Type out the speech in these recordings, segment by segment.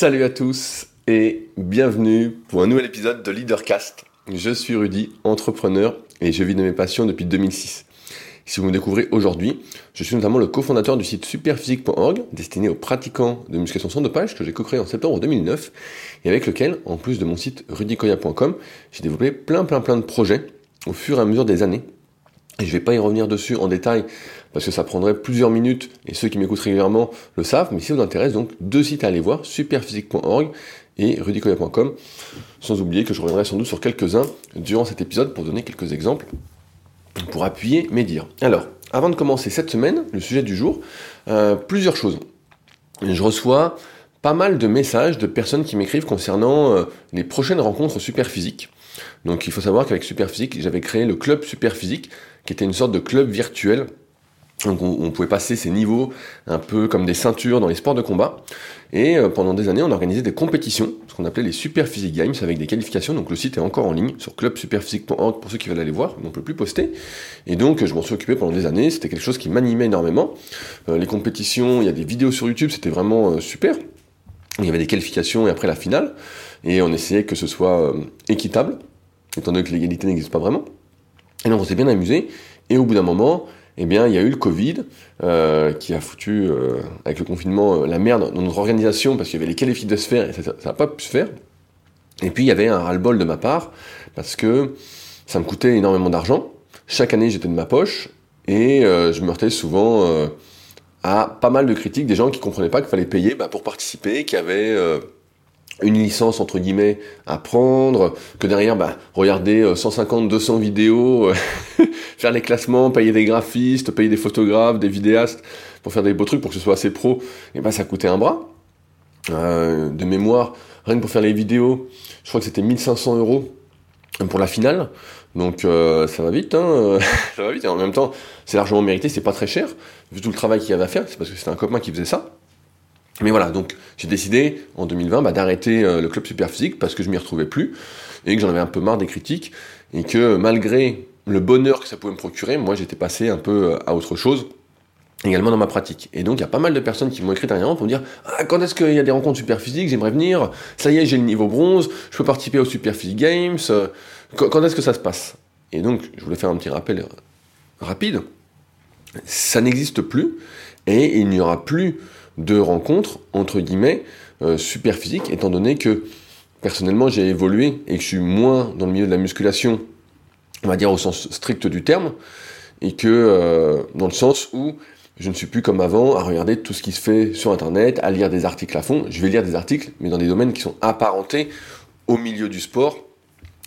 Salut à tous et bienvenue pour un nouvel épisode de Leadercast. Je suis Rudy, entrepreneur et je vis de mes passions depuis 2006. Si vous me découvrez aujourd'hui, je suis notamment le cofondateur du site superphysique.org, destiné aux pratiquants de musculation sans dopage, que j'ai co-créé en septembre 2009, et avec lequel, en plus de mon site rudykoya.com, j'ai développé plein plein plein de projets au fur et à mesure des années. Et je ne vais pas y revenir dessus en détail parce que ça prendrait plusieurs minutes et ceux qui m'écoutent régulièrement le savent. Mais si ça vous intéresse, donc deux sites à aller voir, superphysique.org et rudykoya.com. Sans oublier que je reviendrai sans doute sur quelques-uns durant cet épisode pour donner quelques exemples pour appuyer mes dires. Alors, avant de commencer cette semaine, le sujet du jour, euh, plusieurs choses. Je reçois pas mal de messages de personnes qui m'écrivent concernant euh, les prochaines rencontres super physiques. Donc il faut savoir qu'avec Superphysique, j'avais créé le club Superphysique, qui était une sorte de club virtuel. Donc on, pouvait passer ces niveaux un peu comme des ceintures dans les sports de combat. Et euh, pendant des années, on organisait des compétitions, ce qu'on appelait les Super Physique Games, avec des qualifications. Donc le site est encore en ligne sur clubsuperphysique.org pour ceux qui veulent aller voir, on ne peut plus poster. Et donc je m'en suis occupé pendant des années, c'était quelque chose qui m'animait énormément. Euh, les compétitions, il y a des vidéos sur YouTube, c'était vraiment euh, super. Il y avait des qualifications et après la finale. Et on essayait que ce soit équitable, étant donné que l'égalité n'existe pas vraiment. Et donc on s'est bien amusé. Et au bout d'un moment, eh bien, il y a eu le Covid euh, qui a foutu, euh, avec le confinement, euh, la merde dans notre organisation parce qu'il y avait les qualifiés de se faire et ça n'a pas pu se faire. Et puis il y avait un ras-le-bol de ma part parce que ça me coûtait énormément d'argent. Chaque année, j'étais de ma poche et je me heurtais souvent à pas mal de critiques des gens qui comprenaient pas qu'il fallait payer bah, pour participer, qui avaient une licence entre guillemets à prendre, que derrière, bah, regarder 150, 200 vidéos, euh, faire les classements, payer des graphistes, payer des photographes, des vidéastes pour faire des beaux trucs pour que ce soit assez pro, et bah ça coûtait un bras. Euh, de mémoire, rien que pour faire les vidéos, je crois que c'était 1500 euros pour la finale. Donc euh, ça va vite, hein ça va vite. Et en même temps, c'est largement mérité, c'est pas très cher, vu tout le travail qu'il y avait à faire, c'est parce que c'était un copain qui faisait ça. Mais voilà, donc j'ai décidé en 2020 bah, d'arrêter euh, le club Superphysique parce que je m'y retrouvais plus et que j'en avais un peu marre des critiques et que malgré le bonheur que ça pouvait me procurer, moi j'étais passé un peu euh, à autre chose également dans ma pratique. Et donc il y a pas mal de personnes qui m'ont écrit dernièrement pour dire ah, quand est-ce qu'il y a des rencontres Superphysique, j'aimerais venir, ça y est j'ai le niveau bronze, je peux participer au Superphysique Games, euh, quand est-ce que ça se passe? Et donc je voulais faire un petit rappel rapide, ça n'existe plus et il n'y aura plus de rencontres, entre guillemets, euh, super physiques, étant donné que personnellement j'ai évolué et que je suis moins dans le milieu de la musculation, on va dire au sens strict du terme, et que euh, dans le sens où je ne suis plus comme avant à regarder tout ce qui se fait sur internet, à lire des articles à fond. Je vais lire des articles, mais dans des domaines qui sont apparentés au milieu du sport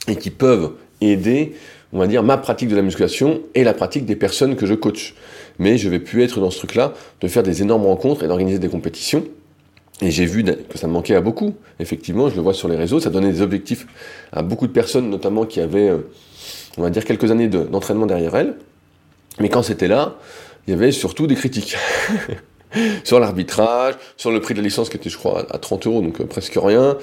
et qui peuvent aider, on va dire, ma pratique de la musculation et la pratique des personnes que je coach mais je vais plus être dans ce truc-là de faire des énormes rencontres et d'organiser des compétitions. Et j'ai vu que ça me manquait à beaucoup. Effectivement, je le vois sur les réseaux, ça donnait des objectifs à beaucoup de personnes, notamment qui avaient, euh, on va dire, quelques années d'entraînement derrière elles. Mais quand c'était là, il y avait surtout des critiques. sur l'arbitrage, sur le prix de la licence qui était, je crois, à 30 euros, donc euh, presque rien.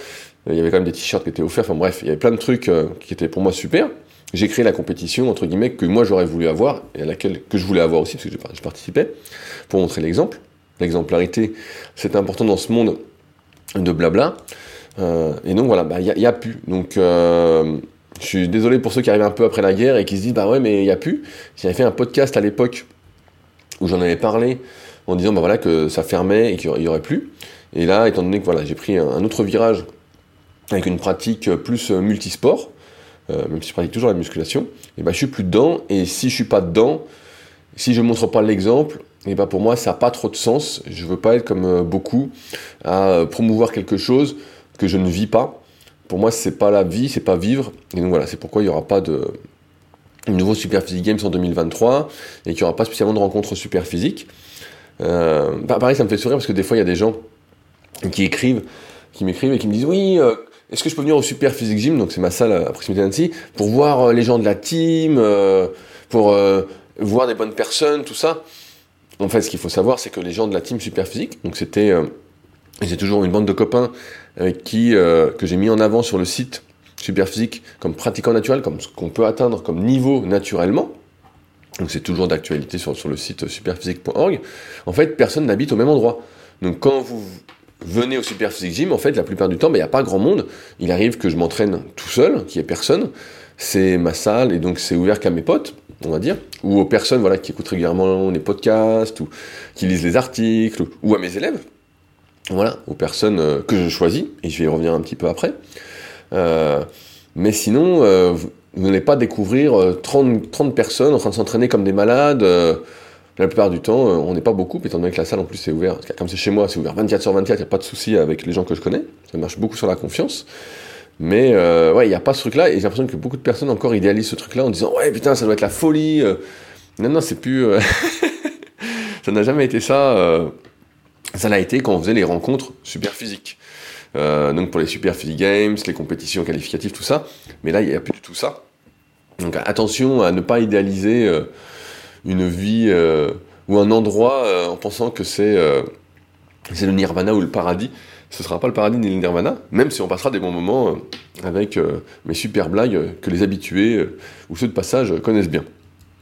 Il y avait quand même des t-shirts qui étaient offerts. Enfin bref, il y avait plein de trucs euh, qui étaient pour moi super j'ai créé la compétition, entre guillemets, que moi j'aurais voulu avoir, et à laquelle que je voulais avoir aussi, parce que je participais, pour montrer l'exemple. L'exemplarité, c'est important dans ce monde de blabla. Euh, et donc voilà, il bah, n'y a, plus. Donc euh, je suis désolé pour ceux qui arrivent un peu après la guerre et qui se disent, bah ouais, mais il n'y a plus. J'avais fait un podcast à l'époque où j'en avais parlé en disant, bah voilà, que ça fermait et qu'il n'y aurait plus. Et là, étant donné que voilà, j'ai pris un autre virage avec une pratique plus multisport, euh, même si je pratique toujours la musculation, et ben je suis plus dedans. Et si je suis pas dedans, si je montre pas l'exemple, et ben pour moi ça n'a pas trop de sens. Je veux pas être comme euh, beaucoup à euh, promouvoir quelque chose que je ne vis pas. Pour moi c'est pas la vie, c'est pas vivre. Et donc voilà, c'est pourquoi il n'y aura pas de nouveau Super Physique Games en 2023 et qu'il n'y aura pas spécialement de rencontres super physiques. Pareil, ça me fait sourire parce que des fois il y a des gens qui écrivent, qui m'écrivent et qui me disent oui est-ce que je peux venir au Super Physique Gym, donc c'est ma salle à proximité d'Annecy, pour voir euh, les gens de la team, euh, pour euh, voir des bonnes personnes, tout ça? En fait, ce qu'il faut savoir, c'est que les gens de la team Super Physique, donc c'était, c'est toujours une bande de copains avec qui que j'ai mis en avant sur le site Super Physique comme pratiquant naturel, comme ce qu'on peut atteindre comme niveau naturellement. Donc c'est toujours d'actualité sur, sur le site superphysique.org. En fait, personne n'habite au même endroit. Donc quand vous venez au Super Physique Gym, en fait, la plupart du temps, il n'y a pas grand monde. Il arrive que je m'entraîne tout seul, qu'il n'y ait personne. C'est ma salle, et donc c'est ouvert qu'à mes potes, on va dire, ou aux personnes voilà, qui écoutent régulièrement les podcasts, ou qui lisent les articles, ou à mes élèves. Voilà, aux personnes euh, que je choisis, et je vais y revenir un petit peu après. Euh, mais sinon, euh, vous n'allez pas découvrir 30, 30, personnes en train de s'entraîner comme des malades. La plupart du temps, on n'est pas beaucoup, étant donné que la salle en plus est ouverte, comme c'est chez moi, c'est ouvert 24 sur 24, il n'y a pas de souci avec les gens que je connais. Ça marche beaucoup sur la confiance. Mais ouais, il n'y a pas ce truc-là, et j'ai l'impression que beaucoup de personnes encore idéalisent ce truc-là en disant Ouais, putain, ça doit être la folie. Non, non, c'est plus. ça n'a jamais été ça ça l'a été quand on faisait les rencontres super physiques. Euh, donc pour les super physique games, les compétitions qualificatives, tout ça. Mais là, il n'y a plus du tout ça. Donc attention à ne pas idéaliser euh, une vie euh, ou un endroit en pensant que c'est c'est le nirvana ou le paradis. Ce ne sera pas le paradis ni le nirvana, même si on passera des bons moments avec mes super blagues que les habitués ou ceux de passage connaissent bien.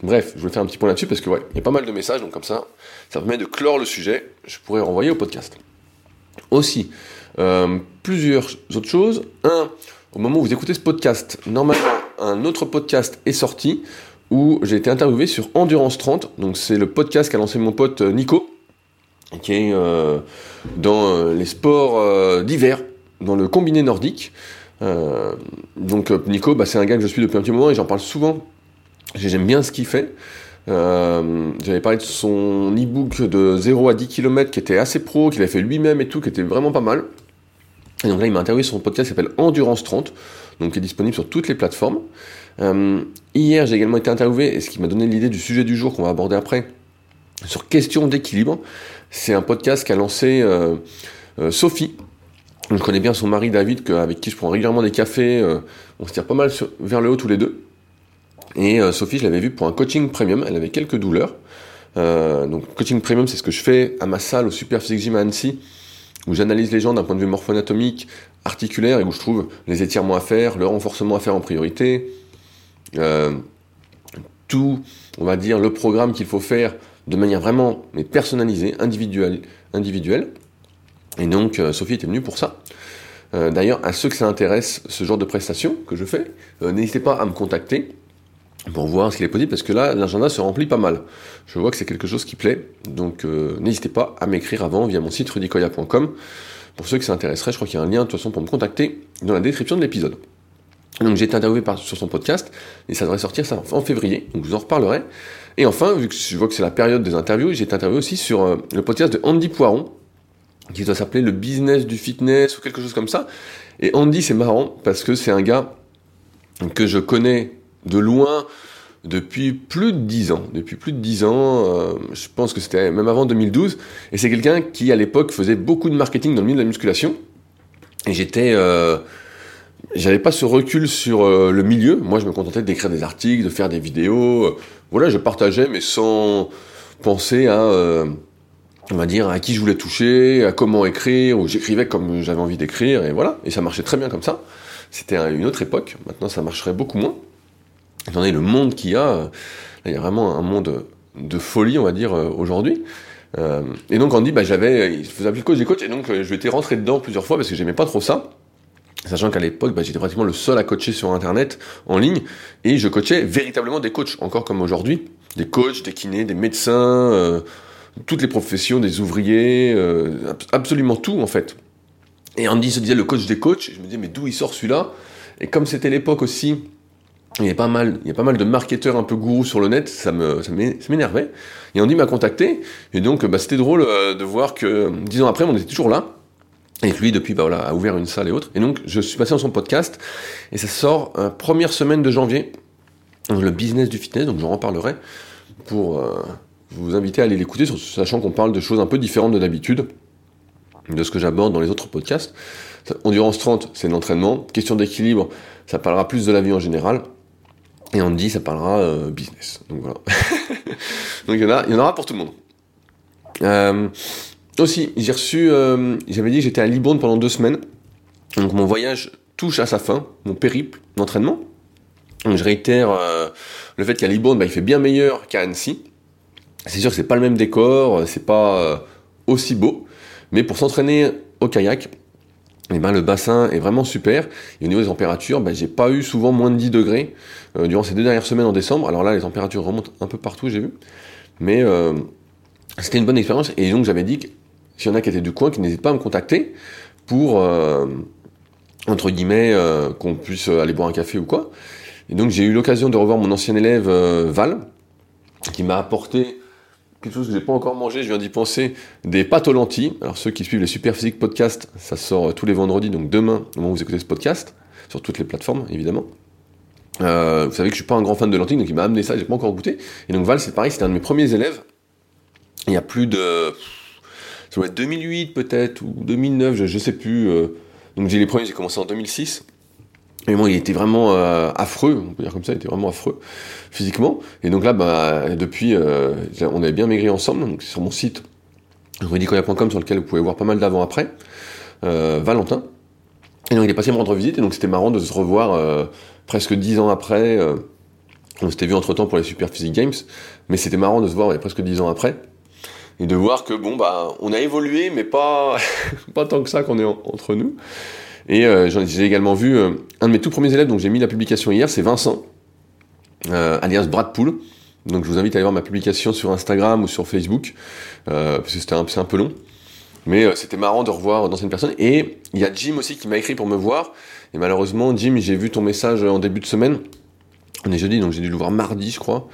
Bref, je vais faire un petit point là-dessus parce que ouais, il y a pas mal de messages, donc comme ça, ça permet de clore le sujet. Je pourrais renvoyer au podcast. Aussi, euh, plusieurs autres choses. Un, au moment où vous écoutez ce podcast, normalement, un autre podcast est sorti où j'ai été interviewé sur Endurance 30. Donc c'est le podcast qu'a lancé mon pote euh, Nico, qui est euh, dans les sports d'hiver, dans le combiné nordique. donc Nico, bah, c'est un gars que je suis depuis un petit moment et j'en parle souvent J'aime bien ce qu'il fait. Euh, J'avais parlé de son e-book de 0 à 10 km qui était assez pro, qu'il a fait lui-même et tout, qui était vraiment pas mal. Et donc là, il m'a interviewé sur son podcast qui s'appelle Endurance 30, donc qui est disponible sur toutes les plateformes. Euh, hier, j'ai également été interviewé, et ce qui m'a donné l'idée du sujet du jour qu'on va aborder après, sur question d'équilibre. C'est un podcast qu'a lancé euh, euh, Sophie. Je connais bien son mari David, avec qui je prends régulièrement des cafés. On se tire pas mal vers le haut tous les deux. Et Sophie, je l'avais vue pour un coaching premium, elle avait quelques douleurs. Donc coaching premium, c'est ce que je fais à ma salle au Super Physique Gym à Annecy, où j'analyse les gens d'un point de vue morpho-anatomique, articulaire, et où je trouve les étirements à faire, le renforcement à faire en priorité, tout, on va dire, le programme qu'il faut faire de manière vraiment mais personnalisée, individuelle. Et donc Sophie était venue pour ça. D'ailleurs, à ceux que ça intéresse, ce genre de prestations que je fais, n'hésitez pas à me contacter pour voir ce qu'il est possible, parce que là, l'agenda se remplit pas mal. Je vois que c'est quelque chose qui plaît, donc euh, n'hésitez pas à m'écrire avant via mon site rudicoya.com. Pour ceux qui s'intéresseraient, je crois qu'il y a un lien de toute façon pour me contacter dans la description de l'épisode. Donc j'ai été interviewé sur son podcast, et ça devrait sortir ça en février, donc je vous en reparlerai. Et enfin, vu que je vois que c'est la période des interviews, j'ai été interviewé aussi sur euh, le podcast de Andy Poiron, qui doit s'appeler le business du fitness ou quelque chose comme ça. Et Andy, c'est marrant, parce que c'est un gars que je connais de loin depuis plus de 10 ans. Depuis plus de 10 ans, euh, je pense que c'était même avant 2012. Et c'est quelqu'un qui, à l'époque, faisait beaucoup de marketing dans le milieu de la musculation. Et j'étais... Euh, j'avais pas ce recul sur euh, le milieu. Moi, je me contentais d'écrire des articles, de faire des vidéos. voilà, je partageais, mais sans penser à... on va dire à qui je voulais toucher, à comment écrire, ou j'écrivais comme j'avais envie d'écrire, et voilà, et ça marchait très bien comme ça. C'était une autre époque, maintenant ça marcherait beaucoup moins étant donné le monde qu'il y a, il y a vraiment un monde de folie, on va dire, euh, aujourd'hui. Euh, et donc on dit, bah, j'avais, il faisait appeler coach des coachs, et donc euh, je m'étais rentré dedans plusieurs fois parce que j'aimais pas trop ça. Sachant qu'à l'époque, bah, j'étais pratiquement le seul à coacher sur Internet, en ligne, et je coachais véritablement des coachs, encore comme aujourd'hui. Des coachs, des kinés, des médecins, toutes les professions, des ouvriers, absolument tout en fait. Et Andy se disait le coach des coachs, et je me disais mais d'où il sort celui-là? Et comme c'était l'époque aussi il y a pas mal, il y a pas mal de marketeurs un peu gourous sur le net, ça me, ça m'énervait. Et Andy m'a contacté, et donc bah, c'était drôle euh, de voir que dix ans après, on était toujours là. Et lui, depuis, bah, voilà, a ouvert une salle et autres. Et donc, je suis passé dans son podcast, et ça sort euh, première semaine de janvier, le business du fitness, donc j'en reparlerai, pour euh, vous inviter à aller l'écouter, sachant qu'on parle de choses un peu différentes de d'habitude, de ce que j'aborde dans les autres podcasts. Endurance 30, c'est l'entraînement. Question d'équilibre, ça parlera plus de la vie en général. Et dit, ça parlera euh, business. Donc voilà. Donc il y, en il y en aura pour tout le monde. Euh, aussi, j'ai reçu, euh, j'avais dit que j'étais à Libourne pendant deux semaines. Donc mon voyage touche à sa fin, mon périple d'entraînement. Donc je réitère le fait qu'à Libourne, bah, il fait bien meilleur qu'à Annecy. C'est sûr que c'est pas le même décor, c'est pas aussi beau. Mais pour s'entraîner au kayak, eh ben, le bassin est vraiment super. Et au niveau des températures, ben, j'ai pas eu souvent moins de 10 degrés euh, durant ces deux dernières semaines en décembre. Alors là, les températures remontent un peu partout, j'ai vu. Mais euh, c'était une bonne expérience. Et donc, j'avais dit que s'il y en a qui étaient du coin, qui n'hésitent pas à me contacter pour, euh, entre guillemets, qu'on puisse aller boire un café ou quoi. Et donc, j'ai eu l'occasion de revoir mon ancien élève Val, qui m'a apporté quelque chose que j'ai pas encore mangé, je viens d'y penser, des pâtes aux lentilles. Alors ceux qui suivent les Super Physique Podcast, ça sort tous les vendredis, donc demain, au moment où vous écoutez ce podcast, sur toutes les plateformes, évidemment. Euh, vous savez que je suis pas un grand fan de lentilles, donc il m'a amené ça, j'ai pas encore goûté. Et donc Val, c'est pareil, c'était un de mes premiers élèves. Il y a plus de... Ça doit être 2008 peut-être, ou 2009, je, je sais plus. Euh. donc j'ai les premiers, j'ai commencé en 2006. Mais bon, il était vraiment euh, affreux, on peut dire comme ça, il était vraiment affreux physiquement. Et donc là, bah, depuis, euh, on avait bien maigri ensemble. Donc sur mon site, rudicoya.com, sur lequel vous pouvez voir pas mal d'avant-après, euh, Valentin. Et donc il est passé me rendre visite, et donc c'était marrant de se revoir presque dix ans après. on s'était vu entre temps pour les Super Physique Games, mais c'était marrant de se voir presque dix ans après. Et de voir que bon bah on a évolué, mais pas, pas tant que ça qu'on est entre nous. Et euh, j'ai également vu euh, un de mes tout premiers élèves, donc j'ai mis la publication hier, c'est Vincent, euh, alias Bradpool. Donc je vous invite à aller voir ma publication sur Instagram ou sur Facebook, parce que c'était un, un peu long. Mais c'était marrant de revoir d'anciennes personnes. Et il y a Jim aussi qui m'a écrit pour me voir. Et malheureusement, Jim, j'ai vu ton message en début de semaine. On est jeudi, donc j'ai dû le voir mardi, je crois.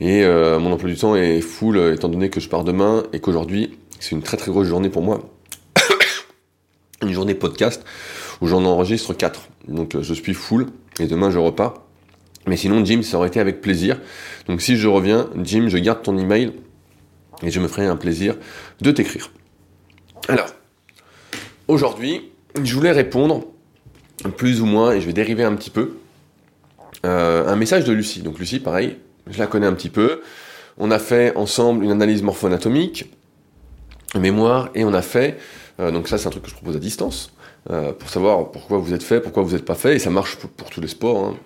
Et mon emploi du temps est full, étant donné que je pars demain et qu'aujourd'hui, c'est une très très grosse journée pour moi. une journée podcast où j'en enregistre 4. Donc euh, je suis full et demain je repars. Mais sinon, Jim, ça aurait été avec plaisir. Donc si je reviens, Jim, je garde ton email et je me ferai un plaisir de t'écrire. Alors, aujourd'hui, je voulais répondre plus ou moins, et je vais dériver un petit peu, euh, un message de Lucie. Donc Lucie, pareil, je la connais un petit peu. On a fait ensemble une analyse morpho-anatomique, mémoire, et on a fait, euh, donc ça c'est un truc que je propose à distance, euh, pour savoir pourquoi vous êtes fait, pourquoi vous n'êtes pas fait, et ça marche pour, tous les sports. Hein.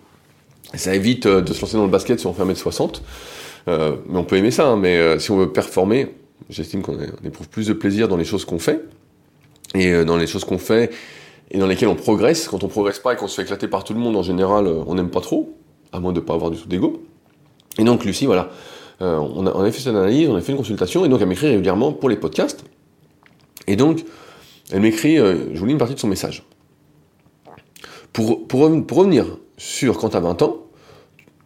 ça évite euh, de se lancer dans le basket si on fait 1m60, euh, mais on peut aimer ça, hein, mais si on veut performer, j'estime qu'on éprouve plus de plaisir dans les choses qu'on fait, et dans les choses qu'on fait, et dans lesquelles on progresse. Quand on progresse pas et qu'on se fait éclater par tout le monde, en général, on n'aime pas trop, à moins de ne pas avoir du tout d'ego. Et donc Lucie, voilà, on a, on, a, fait cette analyse, on a fait une consultation, et donc elle m'écrit régulièrement pour les podcasts. Et donc, elle m'écrit, euh, je vous lis une partie de son message. Pour, pour, revenir sur quand tu as 20 ans,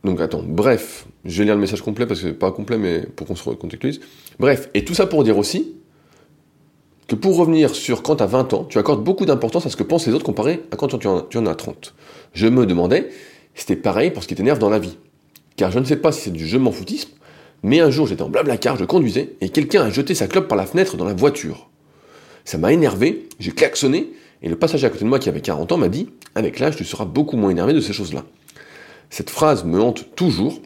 donc attends, bref, je vais lire le message complet parce que pas complet, mais pour qu'on se recontextualise. Bref, et tout ça pour dire aussi que pour revenir sur quand tu as 20 ans, tu accordes beaucoup d'importance à ce que pensent les autres comparé à quand tu en as 30. Je me demandais, c'était pareil pour ce qui t'énerve dans la vie. Car je ne sais pas si c'est du je m'en foutisme, mais un jour j'étais en blabla car je conduisais et quelqu'un a jeté sa clope par la fenêtre dans la voiture. Ça m'a énervé, j'ai klaxonné, et le passager à côté de moi qui avait 40 ans m'a dit Avec l'âge, tu seras beaucoup moins énervé de ces choses-là. Cette phrase me hante toujours.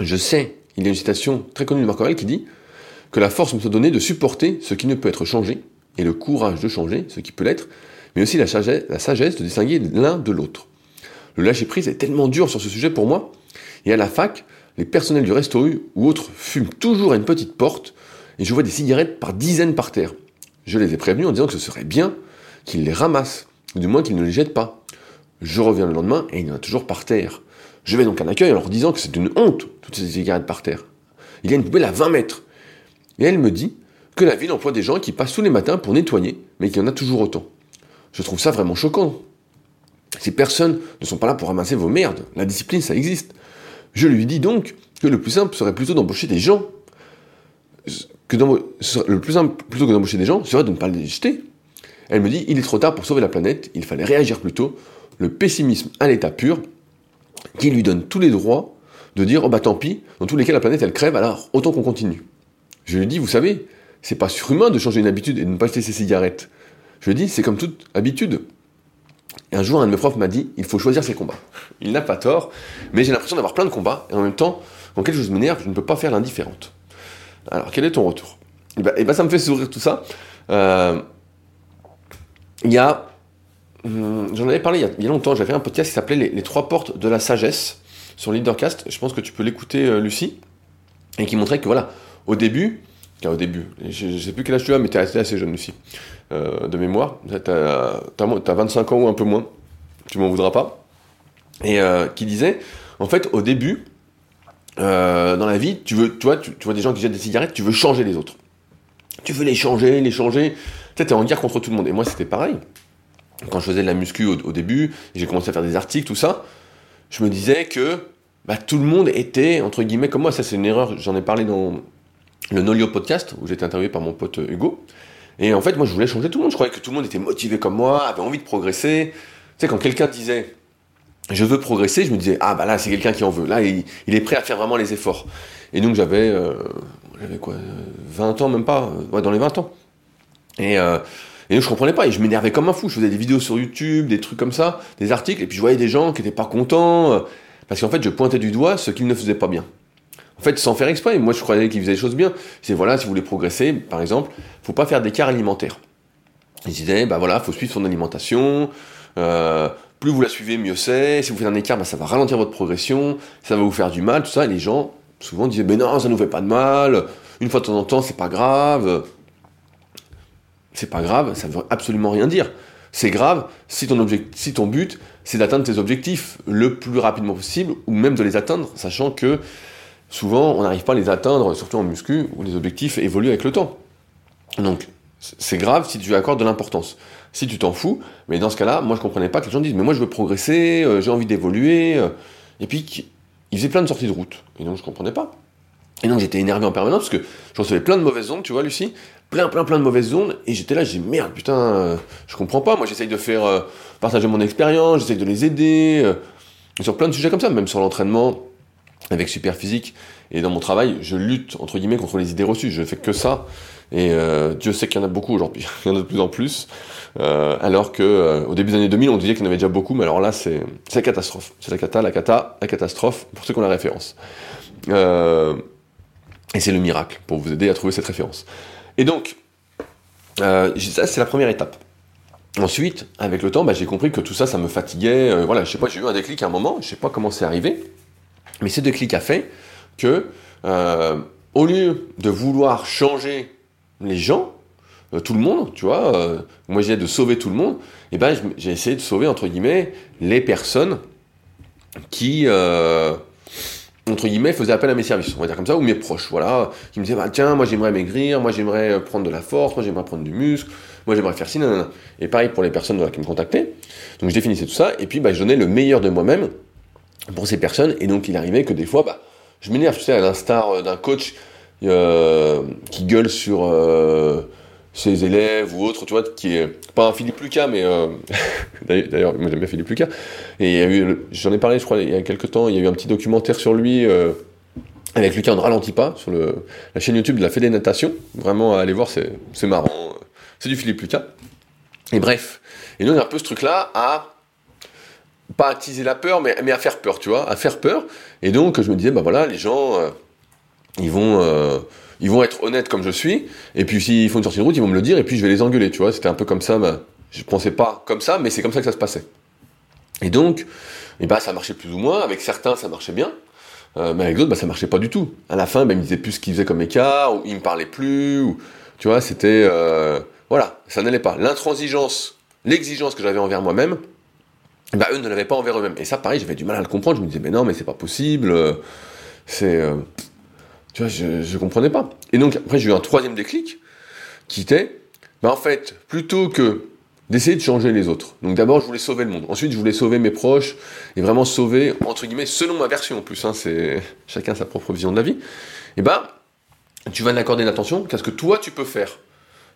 Je sais, il y a une citation très connue de Marc Aurèle qui dit que la force me soit donnée de supporter ce qui ne peut être changé, et le courage de changer ce qui peut l'être, mais aussi la sagesse, la sagesse de distinguer l'un de l'autre. Le lâcher-prise est tellement dur sur ce sujet pour moi, et à la fac, les personnels du resto ou autres fument toujours à une petite porte, et je vois des cigarettes par dizaines par terre. Je les ai prévenus en disant que ce serait bien qu'ils les ramassent, ou du moins qu'ils ne les jettent pas. Je reviens le lendemain et il y en a toujours par terre. Je vais donc à l'accueil en leur disant que c'est une honte, toutes ces cigarettes par terre. Il y a une poubelle à 20 mètres. Et elle me dit que la ville emploie des gens qui passent tous les matins pour nettoyer, mais qu'il y en a toujours autant. Je trouve ça vraiment choquant. Ces personnes ne sont pas là pour ramasser vos merdes. La discipline, ça existe. Je lui dis donc que le plus simple serait plutôt d'embaucher des gens que le plus simple, plutôt que d'embaucher des gens, serait de ne pas les jeter. Elle me dit, il est trop tard pour sauver la planète, il fallait réagir plus tôt. Le pessimisme à l'état pur, qui lui donne tous les droits de dire, oh bah tant pis, dans tous les cas la planète elle crève, alors autant qu'on continue. Je lui dis, vous savez, c'est pas surhumain de changer une habitude et de ne pas jeter ses cigarettes. Je lui dis, c'est comme toute habitude. Un jour, un de mes profs m'a dit, il faut choisir ses combats. Il n'a pas tort, mais j'ai l'impression d'avoir plein de combats, et en même temps, quand quelque chose m'énerve, je ne peux pas faire l'indifférente. Alors, quel est ton retour? Et eh ben, eh ben, ça me fait sourire tout ça. Euh, il y a. Hum, j'en avais parlé il y a, longtemps, j'avais un podcast qui s'appelait les, trois portes de la sagesse sur Leadercast. Je pense que tu peux l'écouter, euh, Lucie. Et qui montrait que, voilà, au début, au début. je, ne sais plus quel âge tu as, mais tu es assez, jeune aussi, euh, de mémoire. Tu as, 25 ans ou un peu moins, tu m'en voudras pas. Et euh, qui disait, en fait, au début, euh, dans la vie, tu veux, tu vois, tu, vois des gens qui jettent des cigarettes, tu veux changer les autres. Tu veux les changer, les changer. Tu sais, es en guerre contre tout le monde. Et moi, c'était pareil. Quand je faisais de la muscu au, début, j'ai commencé à faire des articles, tout ça, je me disais que bah, tout le monde était, entre guillemets, comme moi. Ça, c'est une erreur. J'en ai parlé dans le Nolio podcast, où j'étais interviewé par mon pote Hugo. Et en fait, moi, je voulais changer tout le monde. Je croyais que tout le monde était motivé comme moi, avait envie de progresser. Tu sais, quand quelqu'un disait je veux progresser, je me disais, ah bah là, c'est quelqu'un qui en veut. Là, il, est prêt à faire vraiment les efforts. Et donc, j'avais, euh, j'avais quoi, 20 ans, même pas, ouais, dans les 20 ans. Et, euh, et donc, je comprenais pas, et je m'énervais comme un fou. Je faisais des vidéos sur YouTube, des trucs comme ça, des articles, et puis je voyais des gens qui étaient pas contents, euh, parce qu'en fait, je pointais du doigt ce qu'ils ne faisaient pas bien. Sans faire exprès, moi je croyais qu'ils faisaient les choses bien. C'est voilà, si vous voulez progresser, par exemple, faut pas faire d'écart alimentaire. Ils disaient, bah voilà, faut suivre son alimentation, euh, plus vous la suivez, mieux c'est. Si vous faites un écart, bah, ça va ralentir votre progression, ça va vous faire du mal, tout ça. Les gens, souvent, disaient, mais non, ça nous fait pas de mal, une fois de temps en temps, c'est pas grave. C'est pas grave, ça veut absolument rien dire. C'est grave si ton, si ton but, c'est d'atteindre tes objectifs le plus rapidement possible, ou même de les atteindre, sachant que souvent, on n'arrive pas à les atteindre, surtout en muscu, où les objectifs évoluent avec le temps. Donc, c'est grave si tu lui accordes de l'importance. Si tu t'en fous, mais dans ce cas-là, moi je comprenais pas que les gens disent mais moi je veux progresser, euh, j'ai envie d'évoluer, euh. et puis ils faisaient plein de sorties de route. Et donc je comprenais pas. Et donc j'étais énervé en permanence parce que je recevais plein de mauvaises ondes, tu vois Lucie, plein plein plein de mauvaises ondes, et j'étais là, j'ai merde putain, euh, je comprends pas. Moi j'essaye de faire partager mon expérience, j'essaye de les aider sur plein de sujets comme ça, même sur l'entraînement avec Super Physique et dans mon travail, je lutte entre guillemets contre les idées reçues. Je fais que ça. Et euh, Dieu sait qu'il y en a beaucoup aujourd'hui, il y en a de plus en plus. Euh, alors que euh, au début des années 2000, on disait qu'il y en avait déjà beaucoup, mais alors là, c'est la catastrophe. C'est la cata, la cata, la catastrophe, pour ceux qui ont la référence. et c'est le miracle, pour vous aider à trouver cette référence. Et donc, ça, c'est la première étape. Ensuite, avec le temps, bah, j'ai compris que tout ça, ça me fatiguait. voilà, je sais pas, j'ai eu un déclic à un moment, je sais pas comment c'est arrivé, mais ce déclic a fait que, au lieu de vouloir changer les gens, euh, tout le monde, tu vois, euh, moi j'ai de sauver tout le monde, et ben j'ai essayé de sauver entre guillemets les personnes qui euh, entre guillemets faisaient appel à mes services, on va dire comme ça, ou mes proches, voilà, qui me disaient bah tiens moi j'aimerais maigrir, moi j'aimerais prendre de la force, moi j'aimerais prendre du muscle, moi j'aimerais faire ci, nanana. Et pareil pour les personnes qui me contactaient. Donc je définissais tout ça, et puis bah, je donnais le meilleur de moi-même pour ces personnes, et donc il arrivait que des fois, bah, je m'énerve, tu sais, à l'instar d'un coach euh, qui gueule sur euh, ses élèves ou autres, tu vois, qui est pas un Philippe Lucas, mais euh, d'ailleurs, moi j'aime bien Philippe Lucas. Et j'en ai parlé, je crois, il y a quelques temps, il y a eu un petit documentaire sur lui avec Lucas, on ne ralentit pas, sur le, la chaîne YouTube de la Fédé Natation. Vraiment, à aller voir, c'est marrant. C'est du Philippe Lucas. Et bref. Et nous, on a un peu ce truc-là à pas attiser la peur, mais, mais à faire peur, tu vois, à faire peur. Et donc, je me disais, bah voilà, les gens, ils vont, euh, ils vont être honnêtes comme je suis, et puis s'ils font une sortie de route, ils vont me le dire, et puis je vais les engueuler, tu vois. C'était un peu comme ça, bah, je pensais pas comme ça, mais c'est comme ça que ça se passait. Et donc, et eh bah, ça marchait plus ou moins, avec certains ça marchait bien, euh, mais avec d'autres, bah, ça marchait pas du tout. À la fin, bah, ils me disaient plus ce qu'ils faisaient comme écart, ou ils me parlaient plus, ou, tu vois, c'était, euh, voilà, ça n'allait pas. L'intransigeance, l'exigence que j'avais envers moi-même, bah, eux ne l'avaient pas envers eux-mêmes. Et ça, pareil, j'avais du mal à le comprendre, je me disais, mais non, mais c'est pas possible, c'est, tu vois, je, ne comprenais pas. Et donc, après, j'ai eu un troisième déclic, qui était, bah, en fait, plutôt que d'essayer de changer les autres. Donc d'abord, je voulais sauver le monde. Ensuite, je voulais sauver mes proches, et vraiment sauver, entre guillemets, selon ma version en plus, hein, c'est chacun sa propre vision de la vie. Et ben, tu vas n'accorder une attention qu'à ce que toi, tu peux faire.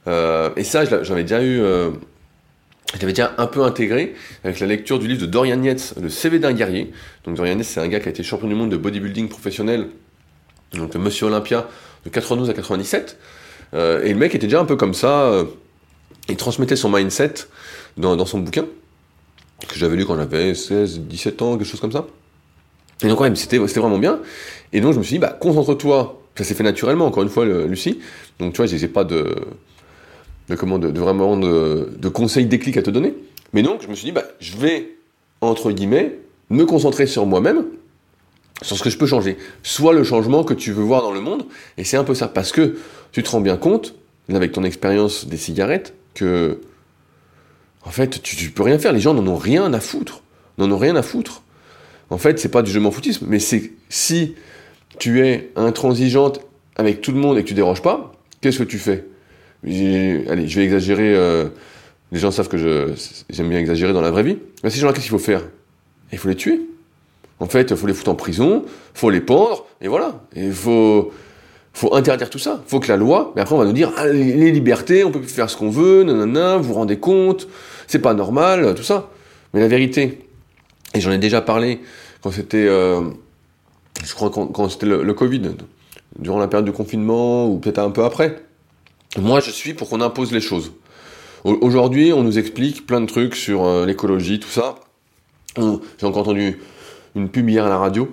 Euh, et ça, j'avais déjà eu... Euh, j'avais déjà un peu intégré avec la lecture du livre de Dorian Yates, Le CV d'un guerrier. Donc Dorian Yates, c'est un gars qui a été champion du monde de bodybuilding professionnel donc le Monsieur Olympia de 92 à 97. Euh, et le mec était déjà un peu comme ça. Euh, il transmettait son mindset dans, son bouquin, que j'avais lu quand j'avais 16, 17 ans, quelque chose comme ça. Et donc, ouais, c'était vraiment bien. Et donc, je me suis dit, bah, concentre-toi. Ça s'est fait naturellement, encore une fois, Lucie. Donc, tu vois, j'ai pas de, de, vraiment de, conseils déclics à te donner. Mais donc, je me suis dit, bah, je vais, entre guillemets, me concentrer sur moi-même sur ce que je peux changer, soit le changement que tu veux voir dans le monde, et c'est un peu ça, parce que tu te rends bien compte, avec ton expérience des cigarettes, que en fait, tu, tu peux rien faire, les gens n'en ont rien à foutre, n'en ont rien à foutre. En fait, c'est pas du je m'en foutisme, mais c'est si tu es intransigeante avec tout le monde et que tu déroges pas, qu'est-ce que tu fais? Allez, je vais exagérer, euh, les gens savent que j'aime bien exagérer dans la vraie vie. Mais ces gens-là, qu'est-ce qu'il faut faire Il faut les tuer. En fait, il faut les foutre en prison, faut les pendre, et voilà. Il faut, faut interdire tout ça. Il faut que la loi, mais après on va nous dire, les libertés, on peut plus faire ce qu'on veut, nanana, vous vous rendez compte, c'est pas normal, tout ça. Mais la vérité, et j'en ai déjà parlé quand c'était, euh, je crois quand, c'était le, Covid, durant la période de confinement, ou peut-être un peu après. Moi, je suis pour qu'on impose les choses. Aujourd'hui, on nous explique plein de trucs sur euh, l'écologie, tout ça. J'ai encore entendu une pub hier à la radio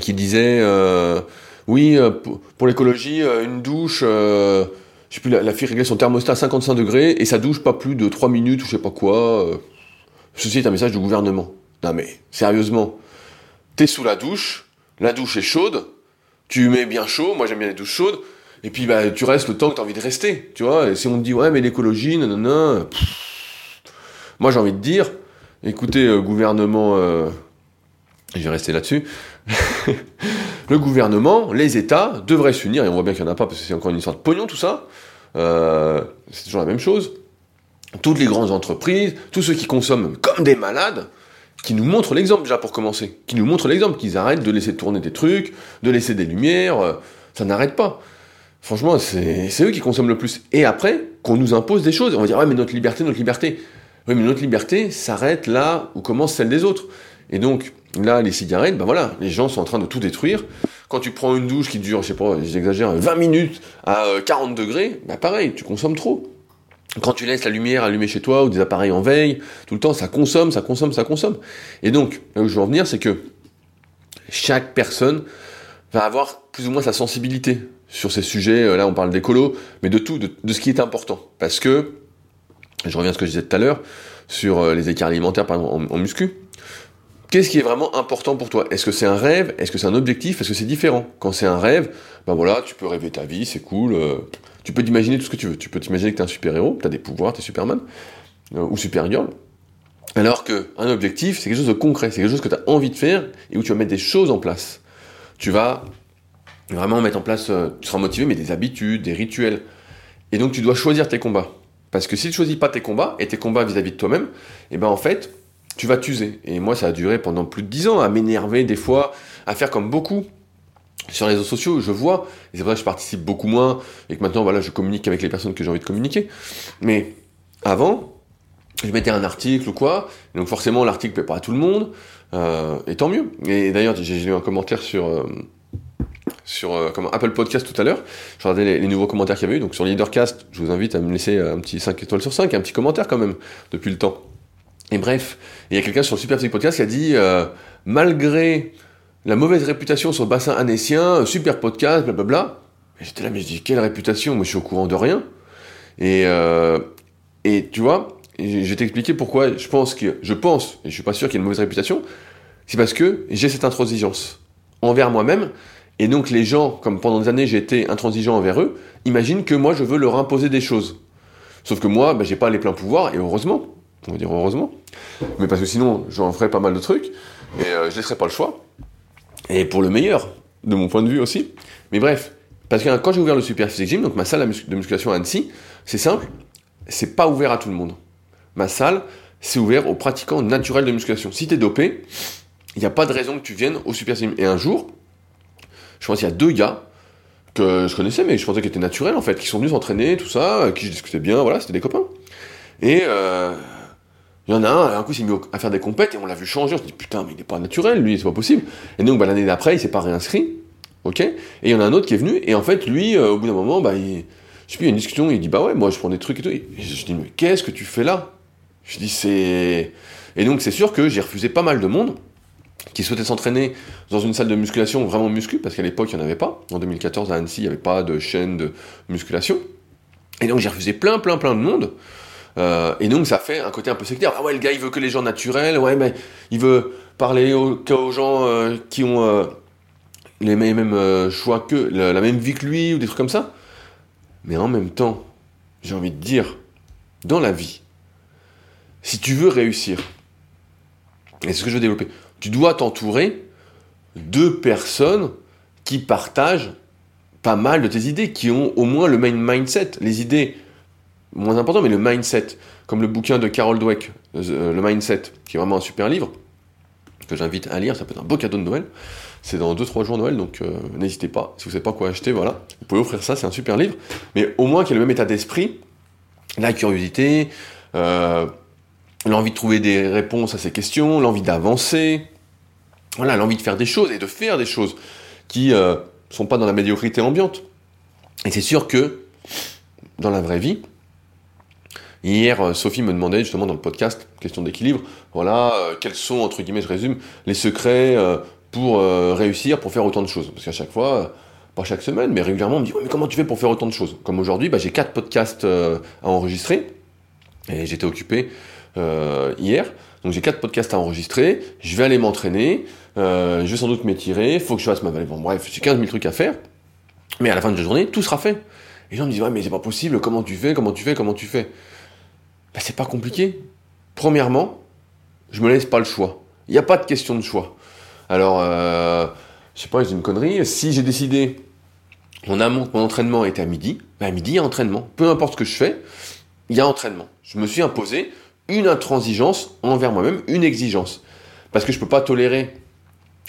qui disait euh, oui euh, pour, l'écologie une douche je sais plus la, fille réglait son thermostat à 55 degrés et ça douche pas plus de 3 minutes ou je sais pas quoi ceci est un message du gouvernement non mais sérieusement t'es sous la douche la douche est chaude tu mets bien chaud moi j'aime bien les douches chaudes et puis bah tu restes le temps que t'as envie de rester tu vois et si on te dit ouais mais l'écologie nanana moi j'ai envie de dire écoutez gouvernement je vais rester là-dessus, le gouvernement, les États devraient s'unir, et on voit bien qu'il n'y en a pas parce que c'est encore une histoire de pognon tout ça, euh, c'est toujours la même chose. Toutes les grandes entreprises, tous ceux qui consomment comme des malades, qui nous montrent l'exemple déjà pour commencer, qui nous montrent l'exemple, qu'ils arrêtent de laisser tourner des trucs, de laisser des lumières, euh, ça n'arrête pas. Franchement, c'est eux qui consomment le plus. Et après, qu'on nous impose des choses, on va dire, ouais, mais notre liberté, notre liberté. Oui, mais notre liberté s'arrête là où commence celle des autres. Et donc, là, les cigarettes, ben voilà, les gens sont en train de tout détruire. Quand tu prends une douche qui dure, je sais pas, j'exagère, 20 minutes à 40 euh, degrés, bah pareil, tu consommes trop. Quand tu laisses la lumière allumée chez toi ou des appareils en veille, tout le temps, ça consomme, ça consomme, ça consomme. Et donc, là où je veux en venir, c'est que chaque personne va avoir plus ou moins sa sensibilité sur ces sujets. Euh, là, on parle d'écolo, mais de tout, de, ce qui est important. Parce que, je reviens à ce que je disais tout à l'heure, sur euh, les écarts alimentaires, par exemple, en muscu. Qu'est-ce qui est vraiment important pour toi? Est-ce que c'est un rêve? Est-ce que c'est un objectif? Est-ce que c'est différent? Quand c'est un rêve, ben voilà, tu peux rêver ta vie, c'est cool. Euh, tu peux t'imaginer tout ce que tu veux. Tu peux t'imaginer que t'es un super-héros, t'as des pouvoirs, t'es Superman ou Supergirl. Alors que un objectif, c'est quelque chose de concret, c'est quelque chose que tu as envie de faire et où tu vas mettre des choses en place. Tu vas vraiment mettre en place, euh, tu seras motivé, mais des habitudes, des rituels. Et donc tu dois choisir tes combats. Parce que si tu choisis pas tes combats, et tes combats vis-à-vis de toi-même, et eh ben en fait, tu vas t'user. Et moi, ça a duré pendant plus de dix ans à m'énerver des fois, à faire comme beaucoup sur les réseaux sociaux, je vois, et c'est vrai que je participe beaucoup moins, et que maintenant, voilà, je communique avec les personnes que j'ai envie de communiquer. Mais avant, je mettais un article ou quoi, donc forcément, l'article plaît pas à tout le monde, euh, et tant mieux. Et d'ailleurs, j'ai lu un commentaire sur, euh, sur euh, Apple Podcast tout à l'heure, je regardais les, nouveaux commentaires qu'il y avait eu, donc sur Leadercast, je vous invite à me laisser un petit 5 étoiles sur 5, un petit commentaire quand même, depuis le temps. Et bref, il y a quelqu'un sur le Super Podcast qui a dit euh, malgré la mauvaise réputation sur le bassin anécien, super podcast, blablabla. J'étais là, mais je dis quelle réputation? Moi, je suis au courant de rien. Et euh, et tu vois, je vais t'expliquer pourquoi je pense que je pense et je suis pas sûr qu'il y ait une mauvaise réputation. C'est parce que j'ai cette intransigeance envers moi-même. Et donc les gens, comme pendant des années j'ai été intransigeant envers eux, imaginent que moi je veux leur imposer des choses. Sauf que moi, ben, j'ai pas les pleins pouvoirs, et heureusement on va dire heureusement, mais parce que sinon j'en ferais pas mal de trucs, et euh, je laisserais pas le choix, et pour le meilleur, de mon point de vue aussi. Mais bref, parce que quand j'ai ouvert le Super Physique Gym, donc ma salle de musculation à Annecy, c'est simple, c'est pas ouvert à tout le monde. Ma salle, c'est ouvert aux pratiquants naturels de musculation. Si t'es dopé, il n'y a pas de raison que tu viennes au Super Gym. Et un jour, je pense qu'il y a deux gars que je connaissais, mais je pensais qu'ils étaient naturels en fait, qui sont venus s'entraîner, tout ça, qui je discutais bien, voilà, c'était des copains. Et euh, il y en a un, un coup, il s'est mis à faire des compètes et on l'a vu changer. On se dit, putain, mais il n'est pas naturel, lui, c'est pas possible. Et donc, bah, l'année d'après, il s'est pas réinscrit. Ok? Et il y en a un autre qui est venu, et en fait, lui, euh, au bout d'un moment, bah, il, je sais plus, il y a une discussion, il dit, bah ouais, moi, je prends des trucs et tout. Je dis, mais qu'est-ce que tu fais là? Je dis, c'est. Et donc, c'est sûr que j'ai refusé pas mal de monde qui souhaitait s'entraîner dans une salle de musculation vraiment muscu, parce qu'à l'époque, il n'y en avait pas. En 2014, à Annecy, il n'y avait pas de chaîne de musculation. Et donc, j'ai refusé plein, plein, plein de monde Euh, et donc ça fait un côté un peu sectaire. Ah ouais, le gars il veut que les gens naturels, ouais, mais il veut parler aux, aux gens euh, qui ont euh, les mêmes choix que, la, la, même vie que lui, ou des trucs comme ça. Mais en même temps, j'ai envie de dire, dans la vie, si tu veux réussir, et c'est ce que je veux développer, tu dois t'entourer de personnes qui partagent pas mal de tes idées, qui ont au moins le même mindset, les idées moins importantes, mais le mindset, comme le bouquin de Carol Dweck, euh, le mindset, qui est vraiment un super livre, que j'invite à lire, ça peut être un beau cadeau de Noël. C'est dans 2-3 jours Noël, donc euh, n'hésitez pas. Si vous ne savez pas quoi acheter, voilà. Vous pouvez offrir ça, c'est un super livre. Mais au moins qu'il ait le même état d'esprit, la curiosité, euh, l'envie de trouver des réponses à ces questions, l'envie d'avancer, voilà, l'envie de faire des choses et de faire des choses qui euh, sont pas dans la médiocrité ambiante. Et c'est sûr que dans la vraie vie, hier euh, Sophie me demandait justement dans le podcast question d'équilibre, voilà, euh, quels sont entre guillemets, je résume, les secrets pour réussir, pour faire autant de choses. Parce qu'à chaque fois, pas chaque semaine, mais régulièrement, on me dit mais comment tu fais pour faire autant de choses? Comme aujourd'hui, bah, j'ai quatre podcasts à enregistrer et j'étais occupé hier. Donc j'ai quatre podcasts à enregistrer, je vais aller m'entraîner, euh, je vais sans doute m'étirer, il faut que je fasse ma valise. Bon bref, j'ai 15 000 trucs à faire, mais à la fin de la journée, tout sera fait. Et les gens me disent, ouais mais c'est pas possible, comment tu fais, comment tu fais, comment tu fais? Ben, C'est pas compliqué. Premièrement, je me laisse pas le choix. Il n'y a pas de question de choix. Alors, euh, je sais pas, dis une connerie, si j'ai décidé en amont que mon entraînement était à midi, ben à midi il y a entraînement. Peu importe ce que je fais, il y a entraînement. Je me suis imposé, une intransigeance envers moi-même, une exigence. Parce que je ne peux pas tolérer,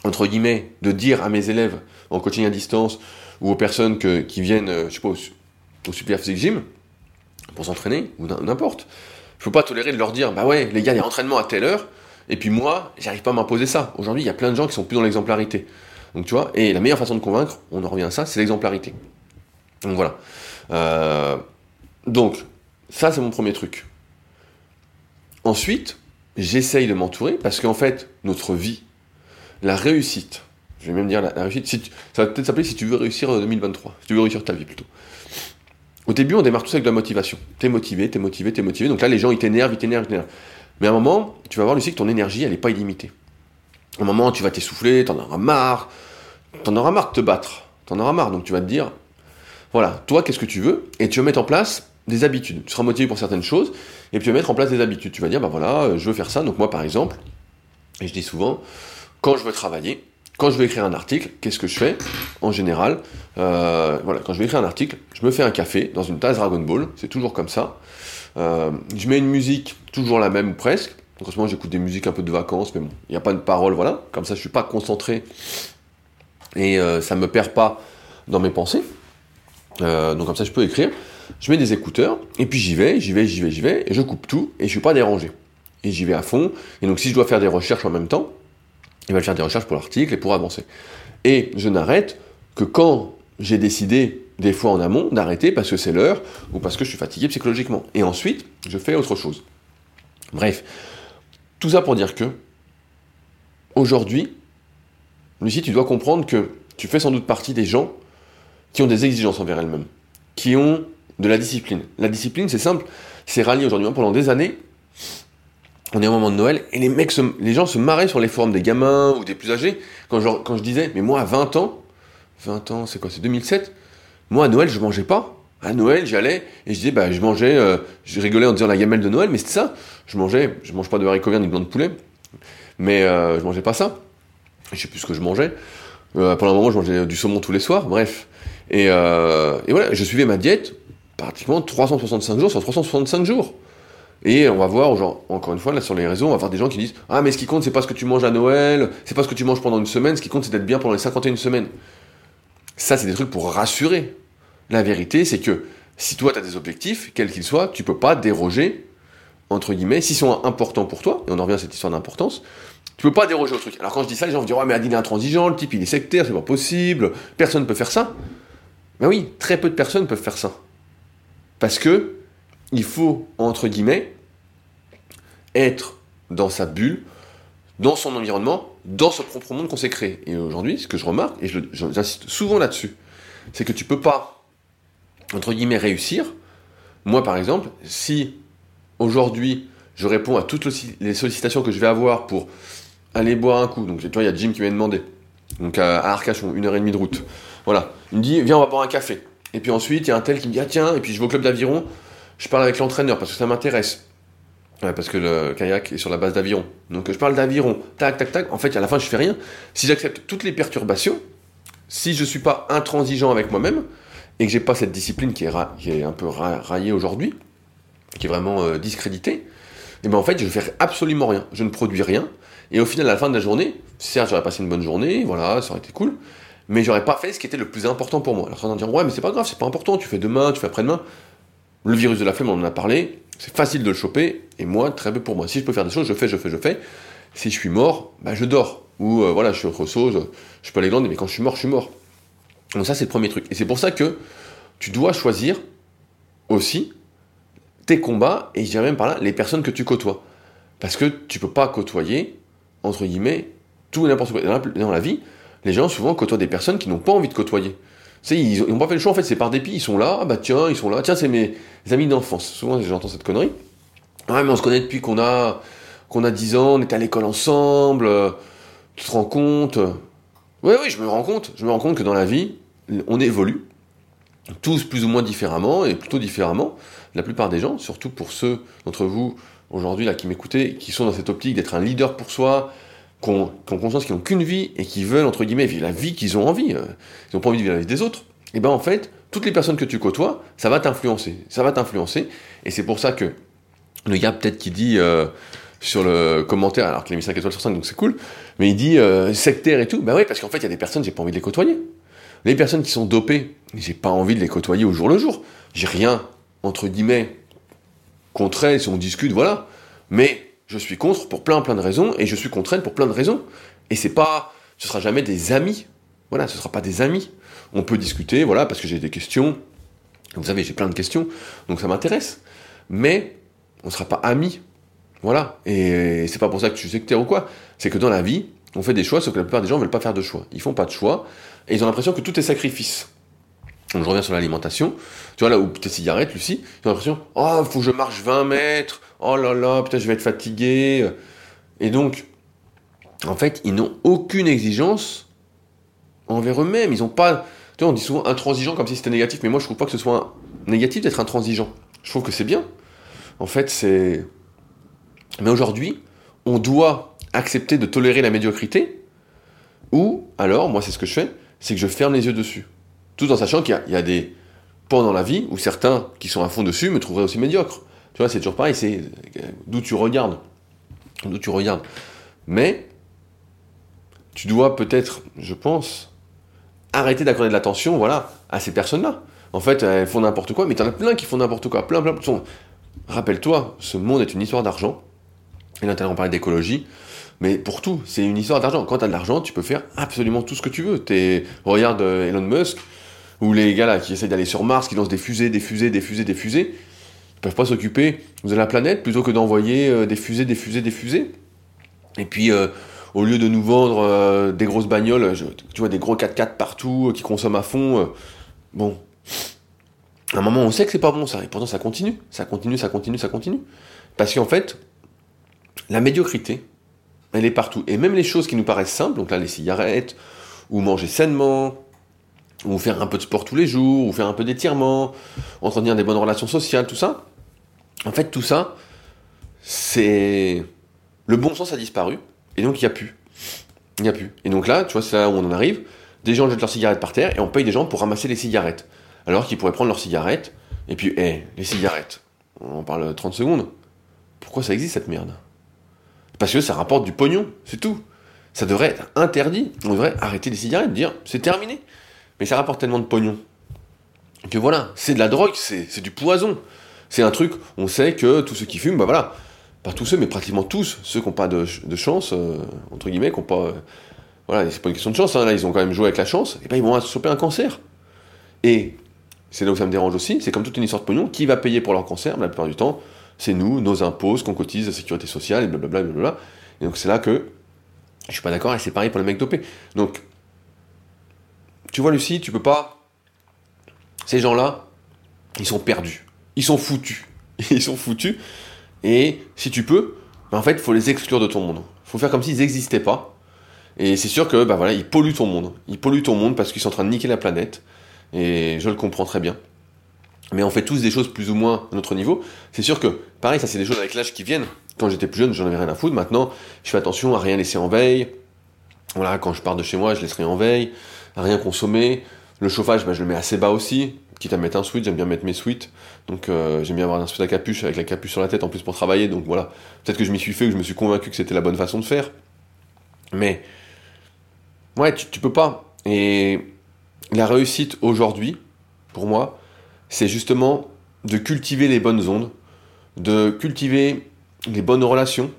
entre guillemets, de dire à mes élèves en coaching à distance ou aux personnes qui viennent, euh, je sais pas, au, Super Physique Gym pour s'entraîner, ou n'importe. Je ne peux pas tolérer de leur dire, bah ouais, les gars, il y a entraînement à telle heure, et puis moi, j'arrive pas à m'imposer ça. Aujourd'hui, il y a plein de gens qui sont plus dans l'exemplarité. Donc tu vois, et la meilleure façon de convaincre, on en revient à ça, c'est l'exemplarité. Donc voilà. Euh, donc, ça c'est mon premier truc. Ensuite, j'essaye de m'entourer parce qu'en fait, notre vie, la réussite, je vais même dire la, réussite, ça va peut-être s'appeler si tu veux réussir en 2023, si tu veux réussir ta vie plutôt. Au début, on démarre tous avec de la motivation. T'es motivé, t'es motivé, t'es motivé. Donc là, les gens, ils t'énervent, ils t'énervent, ils t'énervent. Mais à un moment, tu vas voir, Lucie, que ton énergie, elle n'est pas illimitée. À un moment, tu vas t'essouffler, t'en auras marre, t'en auras marre de te battre, t'en auras marre. Donc tu vas te dire, voilà, toi, qu'est-ce que tu veux? Et tu vas mettre en place des habitudes. Tu seras motivé pour certaines choses, et puis tu vas mettre en place des habitudes. Tu vas dire, bah voilà, euh, je veux faire ça. Donc moi, par exemple, et je dis souvent, quand je veux travailler, quand je veux écrire un article, qu'est-ce que je fais En général, euh, voilà, quand je veux écrire un article, je me fais un café dans une tasse Dragon Ball, c'est toujours comme ça. Euh, je mets une musique, toujours la même ou presque. Donc en ce moment, j'écoute des musiques un peu de vacances, mais bon, il n'y a pas de parole, voilà. Comme ça, je suis pas concentré et ça me perd pas dans mes pensées. Donc comme ça, je peux écrire je mets des écouteurs, et puis j'y vais, j'y vais, j'y vais, j'y vais, et je coupe tout, et je suis pas dérangé. Et j'y vais à fond, et donc si je dois faire des recherches en même temps, il va faire des recherches pour l'article et pour avancer. Et je n'arrête que quand j'ai décidé, des fois en amont, d'arrêter parce que c'est l'heure, ou parce que je suis fatigué psychologiquement. Et ensuite, je fais autre chose. Bref, tout ça pour dire que, aujourd'hui, Lucie, tu dois comprendre que tu fais sans doute partie des gens qui ont des exigences envers elles-mêmes, qui ont de la discipline. La discipline, c'est simple, c'est rallié aujourd'hui. Pendant des années, on est au moment de Noël, et les mecs, les gens se marraient sur les forums des gamins ou des plus âgés, quand je, disais, mais moi à 20 ans, 20 ans, c'est quoi, c'est 2007, moi à Noël, je mangeais pas. À Noël, j'allais, et je disais, bah, je mangeais, euh, je rigolais en disant la gamelle de Noël, mais c'est ça, je mangeais, je mange pas de haricots verts ni de blanc de poulet, mais euh, je mangeais pas ça. Je sais plus ce que je mangeais. Euh, pendant un moment, je mangeais du saumon tous les soirs, bref. Et, et voilà, je suivais ma diète, pratiquement 365 jours sur 365 jours. Et on va voir, encore une fois, là sur les réseaux, on va voir des gens qui disent Ah, mais ce qui compte, c'est pas ce que tu manges à Noël, c'est pas ce que tu manges pendant une semaine, ce qui compte, c'est d'être bien pendant les 51 semaines. Ça, c'est des trucs pour rassurer. La vérité, c'est que si toi, tu as des objectifs, quels qu'ils soient, tu peux pas déroger, entre guillemets, s'ils sont importants pour toi, et on en revient à cette histoire d'importance, tu peux pas déroger au truc. Alors quand je dis ça, les gens vont dire Ouais, mais Adine est intransigeant, le type il est sectaire, c'est pas possible, personne ne peut faire ça. Ben oui, très peu de personnes peuvent faire ça. Parce que il faut, entre guillemets, être dans sa bulle, dans son environnement, dans ce propre monde qu'on s'est créé. Et aujourd'hui, ce que je remarque, et j'insiste souvent là-dessus, c'est que tu peux pas, entre guillemets, réussir. Moi, par exemple, si aujourd'hui, je réponds à toutes les sollicitations que je vais avoir pour aller boire un coup. Donc, tu vois, il y a Jim qui m'a demandé. Donc, à Arcachon, une heure et demie de route. Voilà. Il me dit, viens, on va boire un café. Et puis ensuite, il y a un tel qui me dit, ah tiens, et puis je vais au club d'aviron, je parle avec l'entraîneur parce que ça m'intéresse. parce que le kayak est sur la base d'aviron. Donc je parle d'aviron, tac, tac, tac. En fait, à la fin, je fais rien. Si j'accepte toutes les perturbations, si je suis pas intransigeant avec moi-même, et que j'ai pas cette discipline qui est, un peu raillée aujourd'hui, qui est vraiment euh, discréditée, et eh ben en fait, je fais absolument rien. Je ne produis rien. Et au final, à la fin de la journée, certes, j'aurais passé une bonne journée, voilà, ça aurait été cool, mais j'aurais pas fait ce qui était le plus important pour moi. Alors, on dire, ouais, mais c'est pas grave, c'est pas important, tu fais demain, tu fais après-demain. Le virus de la flemme, on en a parlé, c'est facile de le choper, et moi, très peu pour moi. Si je peux faire des choses, je fais, je fais, je fais. Si je suis mort, bah, je dors. Ou euh, voilà, je suis autre chose, je peux aller glander, mais quand je suis mort, je suis mort. Donc ça, c'est le premier truc. Et c'est pour ça que tu dois choisir aussi tes combats, et je dirais même par là, les personnes que tu côtoies. Parce que tu peux pas côtoyer, entre guillemets, tout et n'importe quoi. Dans la vie, les gens souvent côtoient des personnes qui n'ont pas envie de côtoyer. Ils n'ont pas fait le choix, en fait, c'est par dépit, ils sont là, ah bah tiens, ils sont là, tiens, c'est mes amis d'enfance. Souvent, j'entends cette connerie. Ouais, mais on se connaît depuis qu'on a, qu'on a 10 ans, on est à l'école ensemble, tu te rends compte? Oui, oui, je me rends compte. Je me rends compte que dans la vie, on évolue, tous plus ou moins différemment, et plutôt différemment. La plupart des gens, surtout pour ceux d'entre vous aujourd'hui qui m'écoutez, qui sont dans cette optique d'être un leader pour soi, qui ont, conscience qu'ils n'ont qu'une vie et qui veulent, entre guillemets, vivre la vie qu'ils ont envie, euh, ils n'ont pas envie de vivre la vie des autres, et bien en fait, toutes les personnes que tu côtoies, ça va t'influencer. Ça va t'influencer. Et c'est pour ça que le gars, peut-être, qui dit euh, sur le commentaire, alors qu'il a mis 5 étoiles sur 5, donc c'est cool, mais il dit euh, sectaire et tout. Ben oui, parce qu'en fait, il y a des personnes, j'ai pas envie de les côtoyer. Les personnes qui sont dopées, j'ai pas envie de les côtoyer au jour le jour. J'ai rien, entre guillemets, contre elles, si on discute, voilà. Mais je suis contre pour plein plein de raisons et je suis contre elle pour plein de raisons. Et c'est pas, ce sera jamais des amis. Voilà, ce sera pas des amis. On peut discuter, voilà, parce que j'ai des questions. Vous savez, j'ai plein de questions, donc ça m'intéresse. Mais on sera pas amis. Voilà. Et c'est pas pour ça que tu suis sectaire ou quoi. C'est que dans la vie, on fait des choix, sauf que la plupart des gens veulent pas faire de choix. Ils font pas de choix et ils ont l'impression que tout est sacrifice. Donc je reviens sur l'alimentation. Tu vois là où tes cigarettes, Lucie, ont l'impression, oh, faut que je marche 20 mètres, oh là là, peut-être je vais être fatigué. Et donc, en fait, ils n'ont aucune exigence envers eux-mêmes. Ils n'ont pas. Tu vois, on dit souvent intransigeant comme si c'était négatif, mais moi je trouve pas que ce soit négatif d'être intransigeant. Je trouve que c'est bien. En fait, c'est. Mais aujourd'hui, on doit accepter de tolérer la médiocrité, ou alors, moi c'est ce que je fais, c'est que je ferme les yeux dessus. Tout en sachant qu'il y, a des points dans la vie où certains qui sont à fond dessus me trouveraient aussi médiocre. Tu vois, c'est toujours pareil, c'est d'où tu regardes. D'où tu regardes. Mais, tu dois peut-être, je pense, arrêter d'accorder de l'attention, voilà, à ces personnes-là. En fait, elles font n'importe quoi, mais t'en as plein qui font n'importe quoi, plein, plein. Rappelle-toi, ce monde est une histoire d'argent. Et là, on parler d'écologie. Mais pour tout, c'est une histoire d'argent. Quand tu as de l'argent, tu peux faire absolument tout ce que tu veux. Regarde euh, Elon Musk, ou les gars qui essayent d'aller sur Mars, qui lancent des fusées, des fusées, des fusées, des fusées, ils peuvent pas s'occuper de la planète plutôt que d'envoyer euh, des fusées, des fusées, des fusées. Et puis, euh, au lieu de nous vendre euh, des grosses bagnoles, tu vois, des gros 4x4 partout qui consomment à fond, bon, à un moment on sait que c'est pas bon ça, et pourtant ça continue, ça continue, ça continue, ça continue. Parce qu'en fait, la médiocrité, elle est partout. Et même les choses qui nous paraissent simples, donc là les cigarettes, ou manger sainement, ou faire un peu de sport tous les jours, ou faire un peu d'étirement, entretenir des bonnes relations sociales, tout ça. En fait, tout ça, c'est. Le bon sens a disparu, et donc il n'y a plus. Il n'y a plus. Et donc là, tu vois, c'est là où on en arrive. Des gens jettent leurs cigarettes par terre, et on paye des gens pour ramasser les cigarettes. Alors qu'ils pourraient prendre leurs cigarettes, et puis, hé, les cigarettes, on en parle 30 secondes. Pourquoi ça existe cette merde? Parce que ça rapporte du pognon, c'est tout. Ça devrait être interdit. On devrait arrêter les cigarettes, dire c'est terminé mais ça rapporte tellement de pognon que voilà, c'est de la drogue, c'est du poison. C'est un truc, on sait que tous ceux qui fument, bah voilà, pas tous ceux, mais pratiquement tous, ceux qui n'ont pas de, chance, euh, entre guillemets, qui n'ont pas. Euh, voilà, c'est pas une question de chance, hein, là ils ont quand même joué avec la chance, et ben ils vont choper un cancer. Et c'est là où ça me dérange aussi, c'est comme toute une histoire de pognon, qui va payer pour leur cancer La plupart du temps, c'est nous, nos impôts, ce qu'on cotise, la sécurité sociale, et blablabla. Et donc c'est là que je suis pas d'accord, et c'est pareil pour les mecs dopés. Donc tu vois, Lucie, tu peux pas. Ces gens-là, ils sont perdus. Ils sont foutus. Ils sont foutus Et si tu peux, bah, en fait, il faut les exclure de ton monde. Il faut faire comme s'ils n'existaient pas. Et c'est sûr que bah voilà, ils polluent ton monde. Ils polluent ton monde parce qu'ils sont en train de niquer la planète. Et je le comprends très bien. Mais on fait tous des choses plus ou moins à notre niveau. C'est sûr que, pareil, ça c'est des choses avec l'âge qui viennent. Quand j'étais plus jeune, j'en avais rien à foutre. Maintenant, je fais attention à rien laisser en veille. Voilà, quand je pars de chez moi, je laisse rien en veille, rien consommer. Le chauffage, bah, je le mets assez bas aussi. Quitte à mettre un sweat, j'aime bien mettre mes sweats. Donc euh, j'aime bien avoir un sweat à capuche avec la capuche sur la tête en plus pour travailler. Donc voilà, peut-être que je m'y suis fait, que je me suis convaincu que c'était la bonne façon de faire. Mais ouais, tu, tu peux pas. Et la réussite aujourd'hui, pour moi, c'est justement de cultiver les bonnes ondes, de cultiver les bonnes relations,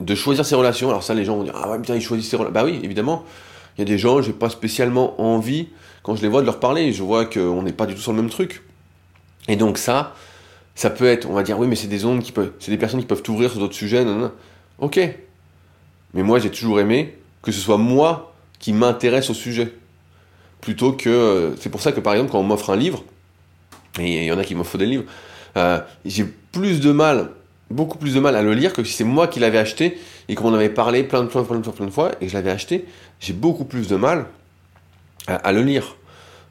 de choisir ses relations. Alors ça, les gens vont dire ah ouais putain, ils choisissent ses relations. Bah oui, évidemment. Il y a des gens, j'ai pas spécialement envie quand je les vois de leur parler. Je vois qu'on n'est pas du tout sur le même truc. Et donc ça, ça peut être, on va dire oui, mais c'est des ondes qui peuvent, c'est des personnes qui peuvent t'ouvrir sur d'autres sujets. Ok. Mais moi, j'ai toujours aimé que ce soit moi qui m'intéresse au sujet, plutôt que. C'est pour ça que par exemple, quand on m'offre un livre, et il y en a qui m'offrent des livres, euh, j'ai plus de mal beaucoup plus de mal à le lire que si c'est moi qui l'avais acheté et qu'on en avait parlé plein de fois, plein de fois, plein de fois, et je l'avais acheté, j'ai beaucoup plus de mal à, le lire.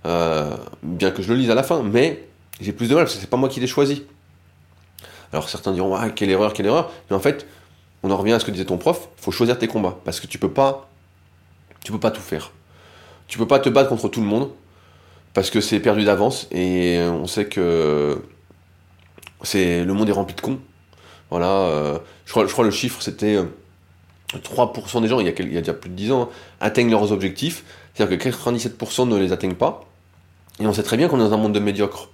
Euh, bien que je le lise à la fin, mais j'ai plus de mal parce que c'est pas moi qui l'ai choisi. Alors certains diront ah, quelle erreur, quelle erreur, mais en fait, on en revient à ce que disait ton prof, il faut choisir tes combats parce que tu peux pas, tu peux pas tout faire. Tu peux pas te battre contre tout le monde parce que c'est perdu d'avance et on sait que c'est le monde est rempli de cons voilà, euh, je, crois, le chiffre c'était 3% euh, des gens, il y, a, y, a, déjà plus de 10 ans, atteignent leurs objectifs. C'est-à-dire que 97% ne les atteignent pas. Et on sait très bien qu'on est dans un monde de médiocres.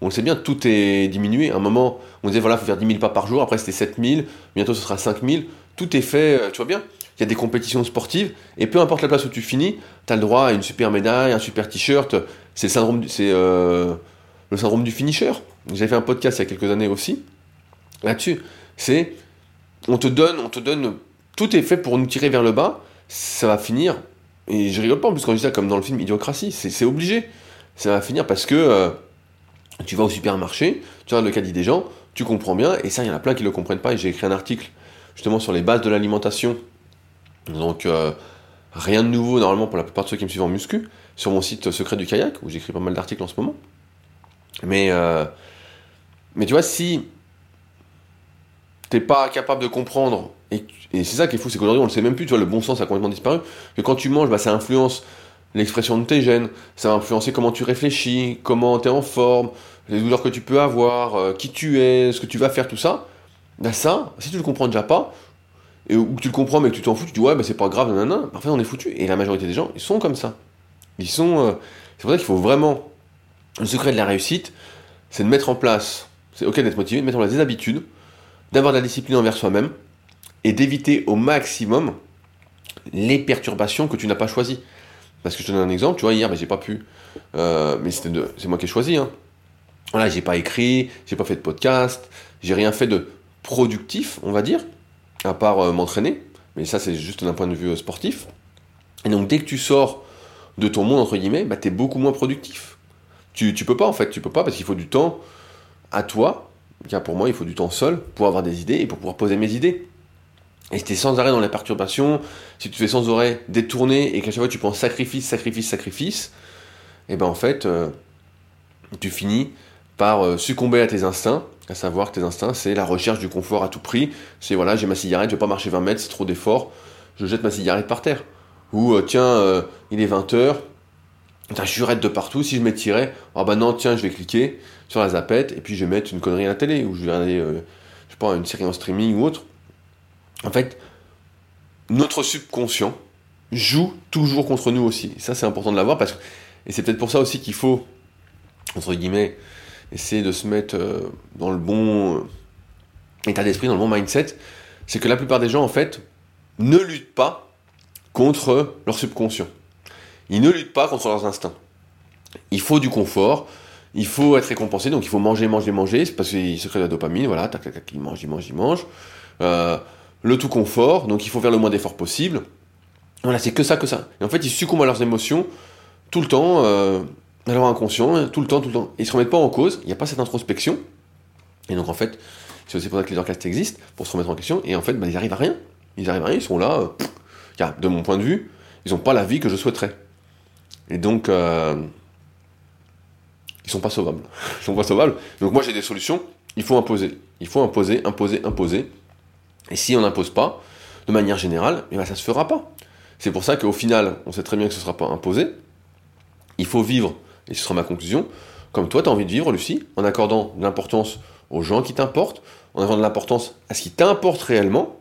On le sait bien, tout est diminué. À un moment, on disait voilà, il faut faire 10 000 pas par jour, après c'était 7 000, bientôt ce sera 5 000. Tout est fait, euh, tu vois bien. Il y a des compétitions sportives, et peu importe la place où tu finis, tu as le droit à une super médaille, un super t-shirt. C'est le syndrome, c'est, le syndrome du finisher. J'avais fait un podcast il y a quelques années aussi là-dessus. C'est on te donne, on te donne, tout est fait pour nous tirer vers le bas. Ça va finir. Et je rigole pas en plus quand je dis ça comme dans le film Idiocratie. C'est obligé. Ça va finir parce que euh, tu vas au supermarché, tu regardes le caddie des gens, tu comprends bien. Et ça, il y en a plein qui le comprennent pas. Et j'ai écrit un article justement sur les bases de l'alimentation. Donc euh, rien de nouveau normalement pour la plupart de ceux qui me suivent en muscu sur mon site Secret du kayak où j'écris pas mal d'articles en ce moment. Mais euh, mais tu vois si t'es pas capable de comprendre, et, c'est ça qui est fou, c'est qu'aujourd'hui on le sait même plus, tu vois, le bon sens a complètement disparu, que quand tu manges, bah, ça influence l'expression de tes gènes, ça va influencer comment tu réfléchis, comment tu es en forme, les douleurs que tu peux avoir, euh, qui tu es, ce que tu vas faire, tout ça. Bah ça, si tu le comprends déjà pas, ou que tu le comprends mais que tu t'en fous, tu dis ouais, bah c'est pas grave, nanana, en fait on est foutu. Et la majorité des gens, ils sont comme ça. Ils sont. Euh, c'est pour ça qu'il faut vraiment. Le secret de la réussite, c'est de mettre en place. C'est ok d'être motivé, de mettre en place des habitudes d'avoir de la discipline envers soi-même et d'éviter au maximum les perturbations que tu n'as pas choisies. Parce que je te donne un exemple, tu vois, hier, ben, j'ai pas pu, euh, mais c'est moi qui ai choisi. Hein. Voilà, j'ai pas écrit, j'ai pas fait de podcast, j'ai rien fait de productif, on va dire, à part euh, m'entraîner. Mais ça, c'est juste d'un point de vue euh, sportif. Et donc, dès que tu sors de ton monde, entre guillemets, bah, tu es beaucoup moins productif. Tu, tu peux pas, en fait, tu peux pas parce qu'il faut du temps à toi pour moi, il faut du temps seul pour avoir des idées et pour pouvoir poser mes idées. Et si tu es sans arrêt dans la perturbation, si tu fais sans arrêt détourner et qu'à chaque fois tu penses sacrifice, sacrifice, sacrifice, et eh ben en fait, euh, tu finis par euh, succomber à tes instincts, à savoir que tes instincts, c'est la recherche du confort à tout prix. C'est voilà, j'ai ma cigarette, je vais pas marcher 20 mètres, c'est trop d'effort, je jette ma cigarette par terre. Ou euh, tiens, il est 20h, je jurette de partout, si je m'étirais, ah bah non, tiens, je vais cliquer, sur la zapette et puis je vais mettre une connerie à la télé ou je vais regarder, euh, je sais pas, une série en streaming ou autre. En fait, notre subconscient joue toujours contre nous aussi. ça, c'est important de l'avoir parce que, et c'est peut-être pour ça aussi qu'il faut, entre guillemets, essayer de se mettre euh, dans le bon euh, état d'esprit, dans le bon mindset. C'est que la plupart des gens, en fait, ne luttent pas contre leur subconscient. Ils ne luttent pas contre leurs instincts. Il faut du confort, il faut être récompensé, donc il faut manger, manger, manger, c'est parce qu'il se crée de la dopamine, voilà, tac, tac, tac, il mange, il mange, il mange. Euh, le tout confort, donc il faut faire le moins d'efforts possible. Voilà, c'est que ça, que ça. Et en fait, ils succombent à leurs émotions tout le temps, euh, à leur inconscient, tout le temps, tout le temps. Ils se remettent pas en cause, il n'y a pas cette introspection. Et donc en fait, C'est aussi pour ça que Leadercast existe, pour se remettre en question, et en fait, bah, ils arrivent à rien. Ils arrivent à rien, ils sont là, euh, de mon point de vue, ils n'ont pas la vie que je souhaiterais. Et donc, euh, ils sont pas sauvables. Ils sont pas sauvables. Donc moi j'ai des solutions, il faut imposer. Il faut imposer, imposer, imposer. Et si on n'impose pas, de manière générale, eh ben, ça ne se fera pas. C'est pour ça qu'au final, on sait très bien que ce ne sera pas imposé. Il faut vivre, et ce sera ma conclusion, comme toi tu as envie de vivre, Lucie, en accordant de l'importance aux gens qui t'importent, en accordant de l'importance à ce qui t'importe réellement.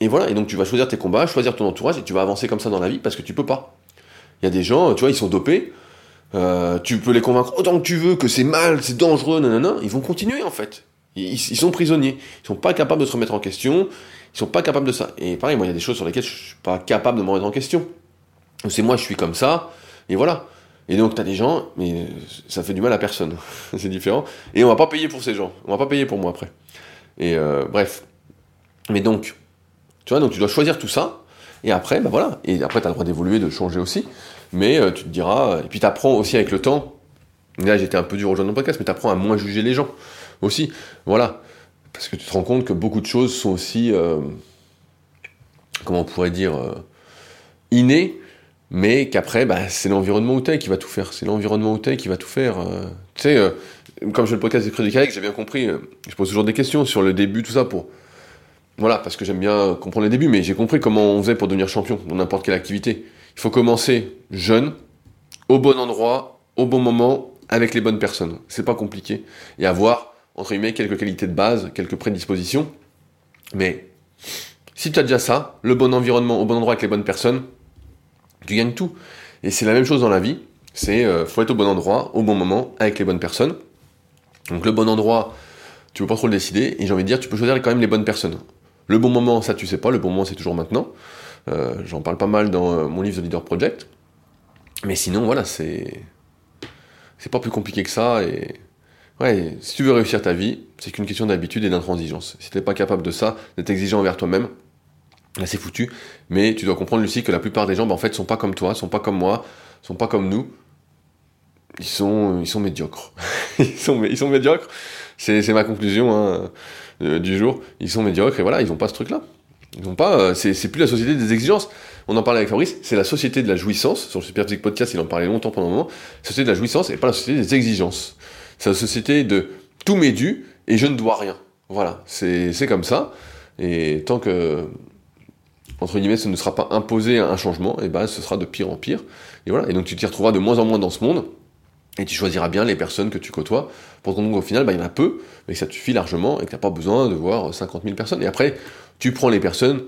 Et voilà, et donc tu vas choisir tes combats, choisir ton entourage, et tu vas avancer comme ça dans la vie parce que tu peux pas. Il y a des gens, tu vois, ils sont dopés, euh, tu peux les convaincre autant que tu veux que c'est mal, c'est dangereux, nanana, ils vont continuer en fait. Ils, sont prisonniers, ils sont pas capables de se remettre en question, ils sont pas capables de ça. Et pareil, moi il y a des choses sur lesquelles je suis pas capable de me remettre en question. C'est moi, je suis comme ça, et voilà. Et donc tu as des gens, mais ça fait du mal à personne, c'est différent. Et on va pas payer pour ces gens, on va pas payer pour moi après. Et euh, bref. Mais donc, tu vois, donc tu dois choisir tout ça, et après, ben voilà. Et après, tu as le droit d'évoluer, de changer aussi. Mais euh, tu te diras. Et puis, tu apprends aussi avec le temps. Là, j'étais un peu dur aujourd'hui dans le podcast, mais tu apprends à moins juger les gens aussi. Voilà. Parce que tu te rends compte que beaucoup de choses sont aussi. Euh, comment on pourrait dire euh, innées, mais qu'après, bah, c'est l'environnement où t'es qui va tout faire. C'est l'environnement où t'es qui va tout faire. tu sais, comme je fais le podcast des Crédits j'ai bien compris. je pose toujours des questions sur le début, tout ça, pour voilà, parce que j'aime bien comprendre les débuts, mais j'ai compris comment on faisait pour devenir champion dans n'importe quelle activité. Il faut commencer jeune, au bon endroit, au bon moment, avec les bonnes personnes. C'est pas compliqué. Et avoir, entre guillemets, quelques qualités de base, quelques prédispositions. Mais si tu as déjà ça, le bon environnement, au bon endroit avec les bonnes personnes, tu gagnes tout. Et c'est la même chose dans la vie. C'est euh, faut être au bon endroit, au bon moment, avec les bonnes personnes. Donc le bon endroit, tu peux pas trop le décider. Et j'ai envie de dire, tu peux choisir quand même les bonnes personnes. Le bon moment, ça tu sais pas, le bon moment c'est toujours maintenant. Euh, j'en parle pas mal dans euh, mon livre The Leader Project. Mais sinon, voilà, c'est. C'est pas plus compliqué que ça. Et. Ouais, si tu veux réussir ta vie, c'est qu'une question d'habitude et d'intransigeance. Si t'es pas capable de ça, d'être exigeant envers toi-même, là c'est foutu. Mais tu dois comprendre, Lucie, que la plupart des gens, ben, en fait, sont pas comme toi, sont pas comme moi, sont pas comme nous. Ils sont, ils sont médiocres. ils, sont, ils sont médiocres. C'est ma conclusion. Hein. Euh, du jour, ils sont médiocres et voilà, ils n'ont pas ce truc-là. Ils n'ont pas, euh, c'est plus la société des exigences. On en parlait avec Fabrice, c'est la société de la jouissance. Sur le Super Physique Podcast, il en parlait longtemps pendant un moment. La société de la jouissance et pas la société des exigences. C'est la société de tout m'est dû et je ne dois rien. Voilà, c'est comme ça. Et tant que, entre guillemets, ce ne sera pas imposé un changement, et ben ce sera de pire en pire. Et voilà, et donc tu t'y retrouveras de moins en moins dans ce monde. Et tu choisiras bien les personnes que tu côtoies. Pour ton au final, bah, il y en a peu, mais ça te suffit largement et que tu n'as pas besoin de voir 50 000 personnes. Et après, tu prends les personnes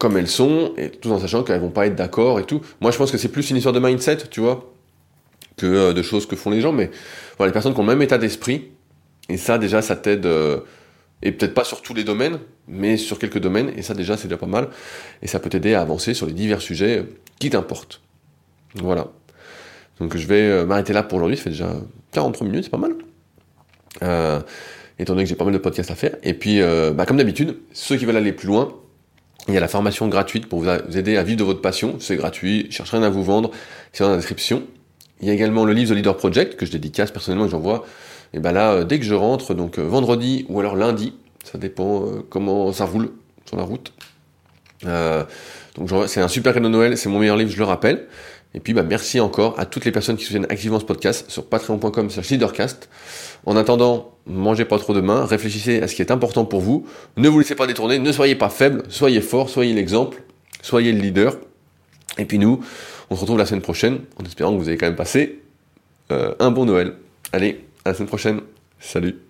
comme elles sont, et tout en sachant qu'elles vont pas être d'accord et tout. Moi, je pense que c'est plus une histoire de mindset, tu vois, que euh, de choses que font les gens. Mais les personnes qui ont le même état d'esprit, et ça, déjà, ça t'aide, euh, et peut-être pas sur tous les domaines, mais sur quelques domaines, et ça, déjà, c'est déjà pas mal. Et ça peut t'aider à avancer sur les divers sujets qui t'importent. Voilà. Donc je vais euh, m'arrêter là pour aujourd'hui, ça fait déjà 43 minutes, c'est pas mal. Euh, étant donné que j'ai pas mal de podcasts à faire. Et puis, euh, bah, comme d'habitude, ceux qui veulent aller plus loin, il y a la formation gratuite pour vous aider à vivre de votre passion. C'est gratuit, je cherche rien à vous vendre, c'est dans la description. Il y a également le livre The Leader Project que je dédicace personnellement et j'envoie. Et ben là, dès que je rentre, donc vendredi ou alors lundi, ça dépend comment ça roule sur la route. donc c'est un super cadeau de Noël, c'est mon meilleur livre, je le rappelle. Et puis bah, merci encore à toutes les personnes qui soutiennent activement ce podcast sur patreon.com leadercast. En attendant, mangez pas trop de main, réfléchissez à ce qui est important pour vous, ne vous laissez pas détourner, ne soyez pas faible, soyez fort, soyez l'exemple, soyez le leader. Et puis nous, on se retrouve la semaine prochaine en espérant que vous avez quand même passé euh, un bon Noël. Allez, à la semaine prochaine. Salut